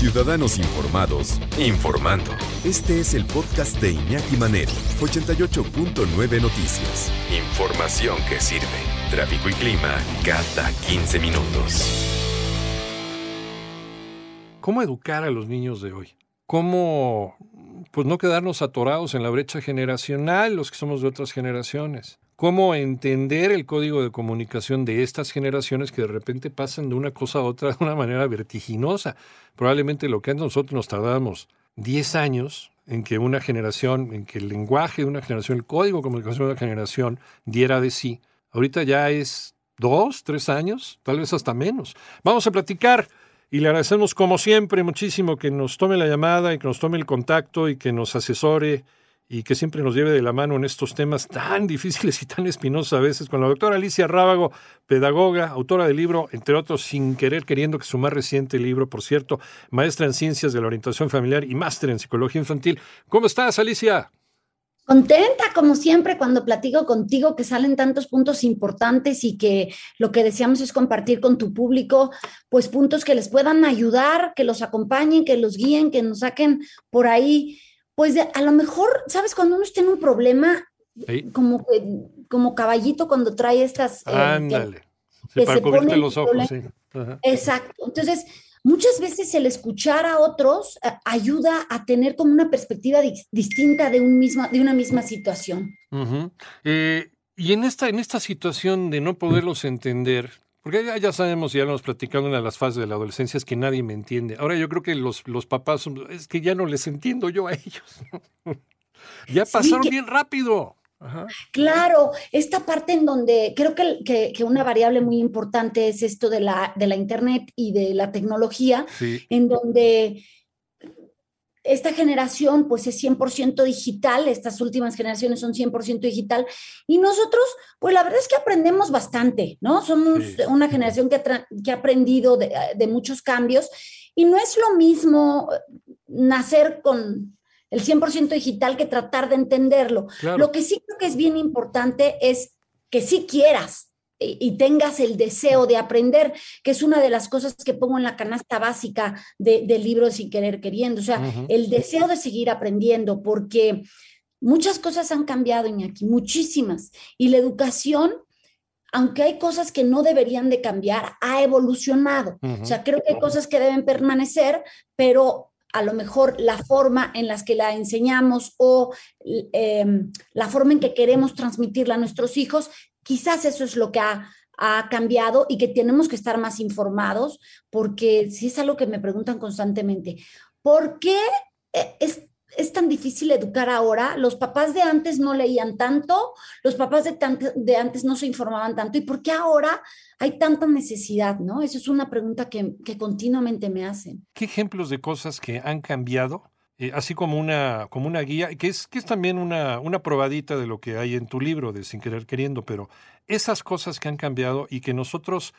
Ciudadanos Informados, informando. Este es el podcast de Iñaki Manero, 88.9 Noticias. Información que sirve. Tráfico y clima cada 15 minutos. ¿Cómo educar a los niños de hoy? ¿Cómo pues no quedarnos atorados en la brecha generacional, los que somos de otras generaciones? Cómo entender el código de comunicación de estas generaciones que de repente pasan de una cosa a otra de una manera vertiginosa. Probablemente lo que nosotros nos tardábamos 10 años en que una generación, en que el lenguaje de una generación, el código de comunicación de una generación diera de sí. Ahorita ya es dos, tres años, tal vez hasta menos. Vamos a platicar y le agradecemos como siempre muchísimo que nos tome la llamada y que nos tome el contacto y que nos asesore y que siempre nos lleve de la mano en estos temas tan difíciles y tan espinosos a veces, con la doctora Alicia Rábago, pedagoga, autora del libro, entre otros, Sin Querer Queriendo, que es su más reciente libro, por cierto, maestra en Ciencias de la Orientación Familiar y máster en Psicología Infantil. ¿Cómo estás, Alicia? Contenta, como siempre, cuando platico contigo, que salen tantos puntos importantes y que lo que deseamos es compartir con tu público, pues puntos que les puedan ayudar, que los acompañen, que los guíen, que nos saquen por ahí pues a lo mejor, ¿sabes? Cuando uno tiene un problema, como, como caballito cuando trae estas... Eh, Ándale. para cubrirte los ojos, sí. Exacto. Entonces, muchas veces el escuchar a otros eh, ayuda a tener como una perspectiva distinta de, un mismo, de una misma situación. Eh, y en esta, en esta situación de no poderlos entender, porque ya, ya sabemos, ya lo hemos platicado en las fases de la adolescencia, es que nadie me entiende. Ahora yo creo que los, los papás, es que ya no les entiendo yo a ellos. ya pasaron bien rápido. Claro, esta parte en donde creo que, que, una variable muy importante es esto de la, de la Internet y de la tecnología, en donde esta generación pues es 100% digital, estas últimas generaciones son 100% digital y nosotros pues la verdad es que aprendemos bastante, ¿no? Somos una generación que ha, que ha aprendido de, muchos cambios y no es lo mismo nacer con el 100% digital que tratar de entenderlo. Lo que sí creo que es bien importante es que sí quieras, y tengas el deseo de aprender, que es una de las cosas que pongo en la canasta básica del libro Sin Querer Queriendo, o sea, el deseo de seguir aprendiendo, porque muchas cosas han cambiado, Iñaki, muchísimas, y la educación aunque hay cosas que no deberían de cambiar, ha evolucionado. O sea, creo que hay cosas que deben permanecer, pero a lo mejor la forma en las que la enseñamos o em, la forma en que queremos transmitirla a nuestros hijos Quizás eso es lo que ha, cambiado y que tenemos que estar más informados, porque si es algo que me preguntan constantemente, ¿por qué eh, es, es tan difícil educar ahora? Los papás de antes no leían tanto, los papás de, antes no se informaban tanto, ¿y por qué ahora hay tanta necesidad? ¿no? Esa es una pregunta que, que continuamente me hacen. ¿Qué ejemplos de cosas que han cambiado eh, así como una, como una guía, que es, que es también una, una probadita de lo que hay en tu libro de Sin Querer Queriendo, pero esas cosas que han cambiado y que nosotros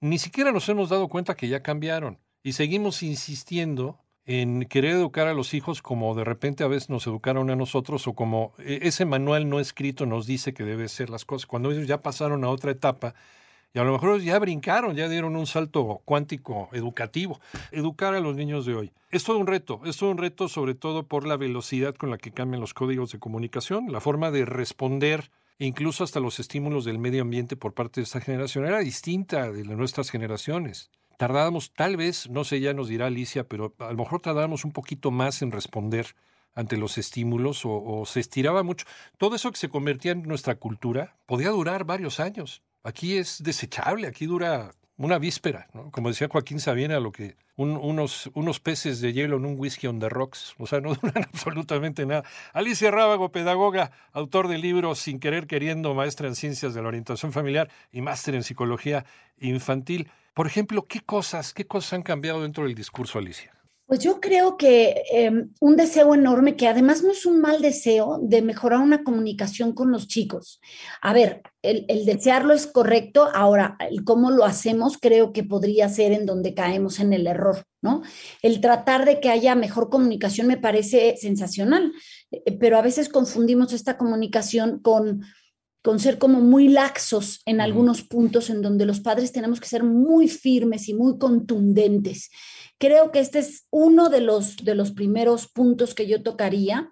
ni siquiera nos hemos dado cuenta que ya cambiaron y seguimos insistiendo en querer educar a los hijos como de repente a veces nos educaron a nosotros o como e, ese manual no escrito nos dice que debe ser las cosas, cuando ellos ya pasaron a otra etapa y a lo mejor ya brincaron, ya dieron un salto cuántico educativo. Educar a los niños de hoy. Es todo un reto, es todo un reto sobre todo por la velocidad con la que cambian los códigos de comunicación, la forma de responder incluso hasta los estímulos del medio ambiente por parte de esta generación era distinta de nuestras generaciones. Tardábamos, tal vez, no sé, ya nos dirá Alicia, pero a lo mejor tardábamos un poquito más en responder ante los estímulos o, o, se estiraba mucho. Todo eso que se convertía en nuestra cultura podía durar varios años. Aquí es desechable, aquí dura una víspera, ¿no? Como decía Joaquín Sabina, lo que unos, unos peces de hielo en un whisky on the rocks, o sea, no duran absolutamente nada. Alicia Rábago, pedagoga, autor del libro Sin querer queriendo, maestra en ciencias de la orientación familiar y máster en psicología infantil. Por ejemplo, ¿qué cosas, qué cosas han cambiado dentro del discurso, Alicia? Pues yo creo que em, un deseo enorme, que además no es un mal deseo, de mejorar una comunicación con los chicos. A ver, el, desearlo es correcto, ahora, el cómo lo hacemos creo que podría ser en donde caemos en el error, ¿no? El tratar de que haya mejor comunicación me parece sensacional, eh, pero a veces confundimos esta comunicación con con ser como muy laxos en algunos puntos en donde los padres tenemos que ser muy firmes y muy contundentes. Creo que este es uno de los, de los primeros puntos que yo tocaría.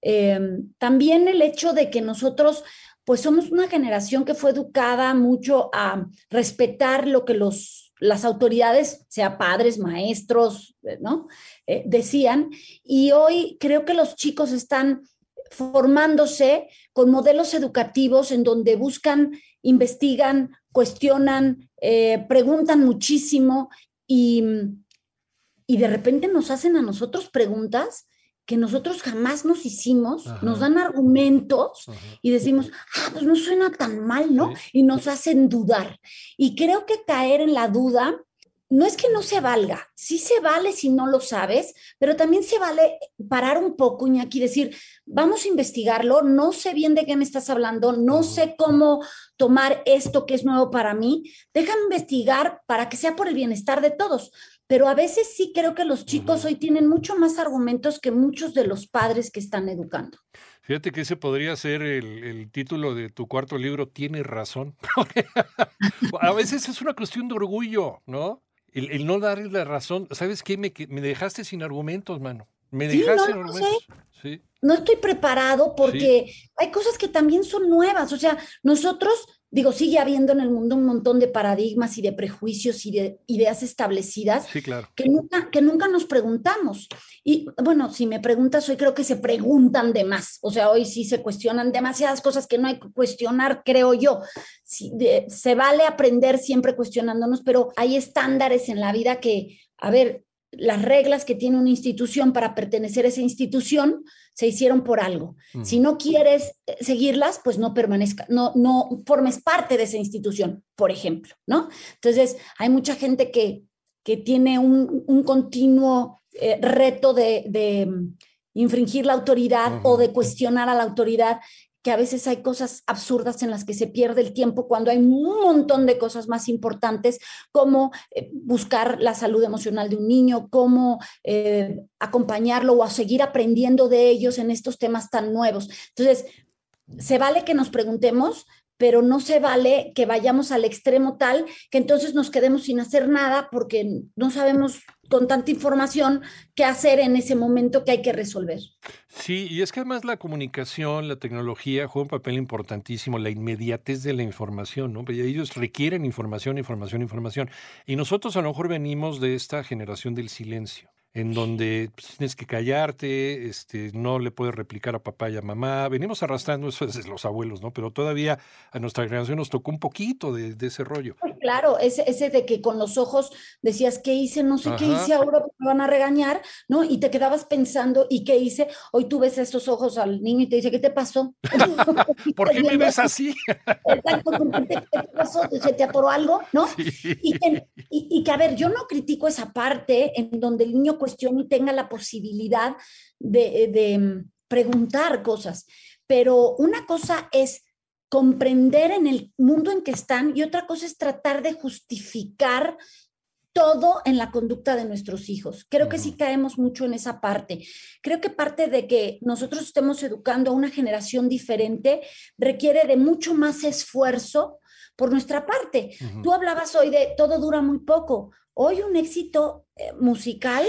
Em, también el hecho de que nosotros pues somos una generación que fue educada mucho a respetar lo que los, las autoridades, sea padres, maestros, eh, ¿no? Eh, decían. Y hoy creo que los chicos están formándose con modelos educativos en donde buscan, investigan, cuestionan, eh, preguntan muchísimo y, y de repente nos hacen a nosotros preguntas que nosotros jamás nos hicimos, nos dan argumentos y decimos, ah, pues no suena tan mal, ¿no? Y nos hacen dudar. Y creo que caer en la duda no es que no se valga, sí se vale si no lo sabes, pero también se vale parar un poco, y aquí decir, vamos a investigarlo, no sé bien de qué me estás hablando, no sé cómo tomar esto que es nuevo para mí, déjame investigar para que sea por el bienestar de todos pero a veces sí creo que los chicos hoy tienen mucho más argumentos que muchos de los padres que están educando. Fíjate que ese podría ser el, título de tu cuarto libro, Tienes razón. a veces es una cuestión de orgullo, ¿no? El, no darle la razón. ¿Sabes qué? Me, me dejaste sin argumentos, mano. Me dejaste sin argumentos. Sí. No estoy preparado porque hay cosas que también son nuevas. O sea, nosotros digo, sigue habiendo en el mundo un montón de paradigmas y de prejuicios y de ideas establecidas que, nunca, que nunca nos preguntamos. Y bueno, si me preguntas, hoy creo que se preguntan de más. O sea, hoy sí se cuestionan demasiadas cosas que no hay que cuestionar, creo yo. se vale aprender siempre cuestionándonos, pero hay estándares en la vida que, a ver, las reglas que tiene una institución para pertenecer a esa institución se hicieron por algo. Si no quieres eh, seguirlas, pues no permanezca, no, no formes parte de esa institución, por ejemplo, ¿no? Entonces, hay mucha gente que, que tiene un, continuo eh, reto de, mm, infringir la autoridad o de cuestionar a la autoridad que a veces hay cosas absurdas en las que se pierde el tiempo cuando hay un montón de cosas más importantes como eh, buscar la salud emocional de un niño, cómo eh, acompañarlo o a seguir aprendiendo de ellos en estos temas tan nuevos. Entonces, se vale que nos preguntemos, pero no se vale que vayamos al extremo tal que entonces nos quedemos sin hacer nada porque no sabemos con tanta información qué hacer en ese momento que hay que resolver. Sí, y es que además la comunicación, la tecnología juega un papel importantísimo, la inmediatez de la información, ¿no? Ellos requieren información, información, información. Y nosotros a lo mejor venimos de esta generación del silencio en donde pues, tienes que callarte, este, no le puedes replicar a papá y a mamá. Venimos arrastrando eso desde los abuelos, ¿no? Pero todavía a nuestra generación nos tocó un poquito de, ese rollo. Claro, ese, ese de que con los ojos decías, ¿qué hice? No sé qué hice ahora, me van a regañar, ¿no? Y te quedabas pensando, ¿y qué hice? Hoy tú ves esos ojos al niño y te dice, ¿qué te pasó? ¿Por qué me ves así? ¿qué te pasó? ¿Se te atoró algo? ¿No? Y, y que, a ver, yo no critico esa parte en donde el niño cuestión y tenga la posibilidad de, mm, preguntar cosas. Pero una cosa es comprender en el mundo en que están y otra cosa es tratar de justificar todo en la conducta de nuestros hijos. Creo que sí caemos mucho en esa parte. Creo que parte de que nosotros estemos educando a una generación diferente requiere de mucho más esfuerzo por nuestra parte. Tú hablabas hoy de todo dura muy poco. Hoy un éxito eh, musical,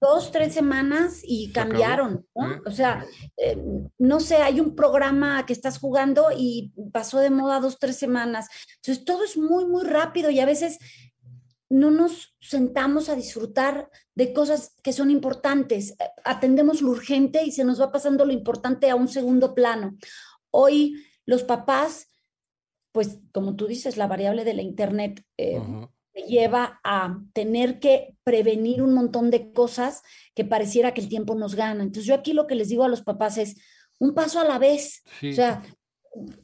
dos, tres semanas y cambiaron, ¿no? O sea, eh, no sé, hay un programa que estás jugando y pasó de moda dos, tres semanas. Entonces, todo es muy, muy rápido y a veces no nos sentamos a disfrutar de cosas que son importantes. Eh, atendemos lo urgente y se nos va pasando lo importante a un segundo plano. Hoy los papás, pues como tú dices, la variable de la Internet lleva a tener que prevenir un montón de cosas que pareciera que el tiempo nos gana. Entonces yo aquí lo que les digo a los papás es un paso a la vez. O sea,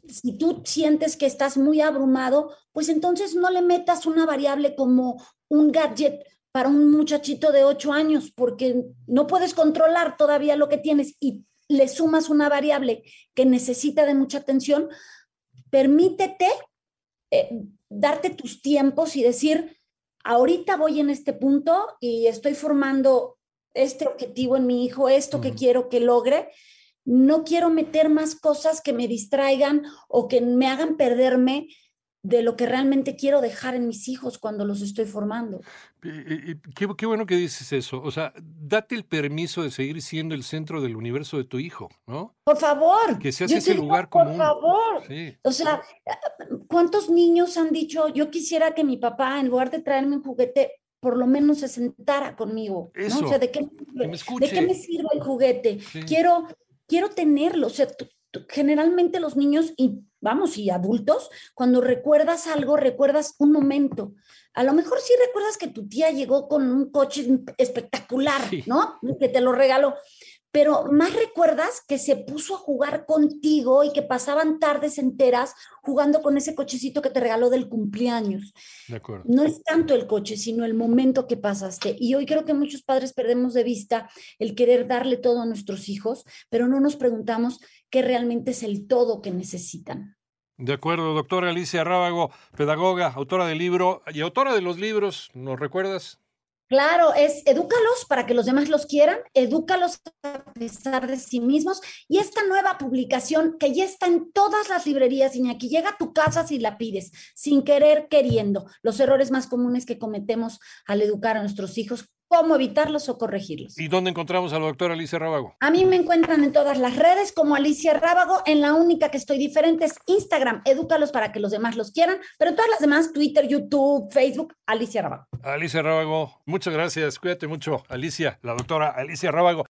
si tú sientes que estás muy abrumado, pues entonces no le metas una variable como un gadget para un muchachito de ocho años, porque no puedes controlar todavía lo que tienes y le sumas una variable que necesita de mucha atención, permítete eh, darte tus tiempos y decir, ahorita voy en este punto y estoy formando este objetivo en mi hijo, esto que quiero que logre, no quiero meter más cosas que me distraigan o que me hagan perderme de lo que realmente quiero dejar en mis hijos cuando los estoy formando. Qué, qué, bueno que dices eso. O sea, date el permiso de seguir siendo el centro del universo de tu hijo, ¿no? Por favor. Que seas ese lugar común. Por favor. O sea, ¿cuántos niños han dicho, yo quisiera que mi papá, en lugar de traerme un juguete, por lo menos se sentara conmigo? Eso, O sea, ¿de qué, ¿de qué me sirve el juguete? Quiero, quiero tenerlo. O sea, generalmente los niños y vamos, y adultos, cuando recuerdas algo, recuerdas un momento. A lo mejor sí recuerdas que tu tía llegó con un coche espectacular, ¿no? Que te lo regaló. Pero más recuerdas que se puso a jugar contigo y que pasaban tardes enteras jugando con ese cochecito que te regaló del cumpleaños. De acuerdo. No es tanto el coche, sino el momento que pasaste. Y hoy creo que muchos padres perdemos de vista el querer darle todo a nuestros hijos, pero no nos preguntamos qué realmente es el todo que necesitan. De acuerdo, doctora Alicia Rábago, pedagoga, autora del libro y autora de los libros, ¿nos recuerdas? Claro, es edúcalos para que los demás los quieran, edúcalos a pesar de sí mismos. Y esta nueva publicación que ya está en todas las librerías, Iñaki, llega a tu casa si la pides, sin querer, queriendo. Los errores más comunes que cometemos al educar a nuestros hijos cómo evitarlos o corregirlos. ¿Y dónde encontramos a la doctora Alicia Rábago? A mí me encuentran en todas las redes como Alicia Rábago. En la única que estoy diferente es Instagram. Edúcalos para que los demás los quieran. Pero en todas las demás, Twitter, YouTube, Facebook, Alicia Rábago. Alicia Rábago, muchas gracias. Cuídate mucho, Alicia, la doctora Alicia Rábago.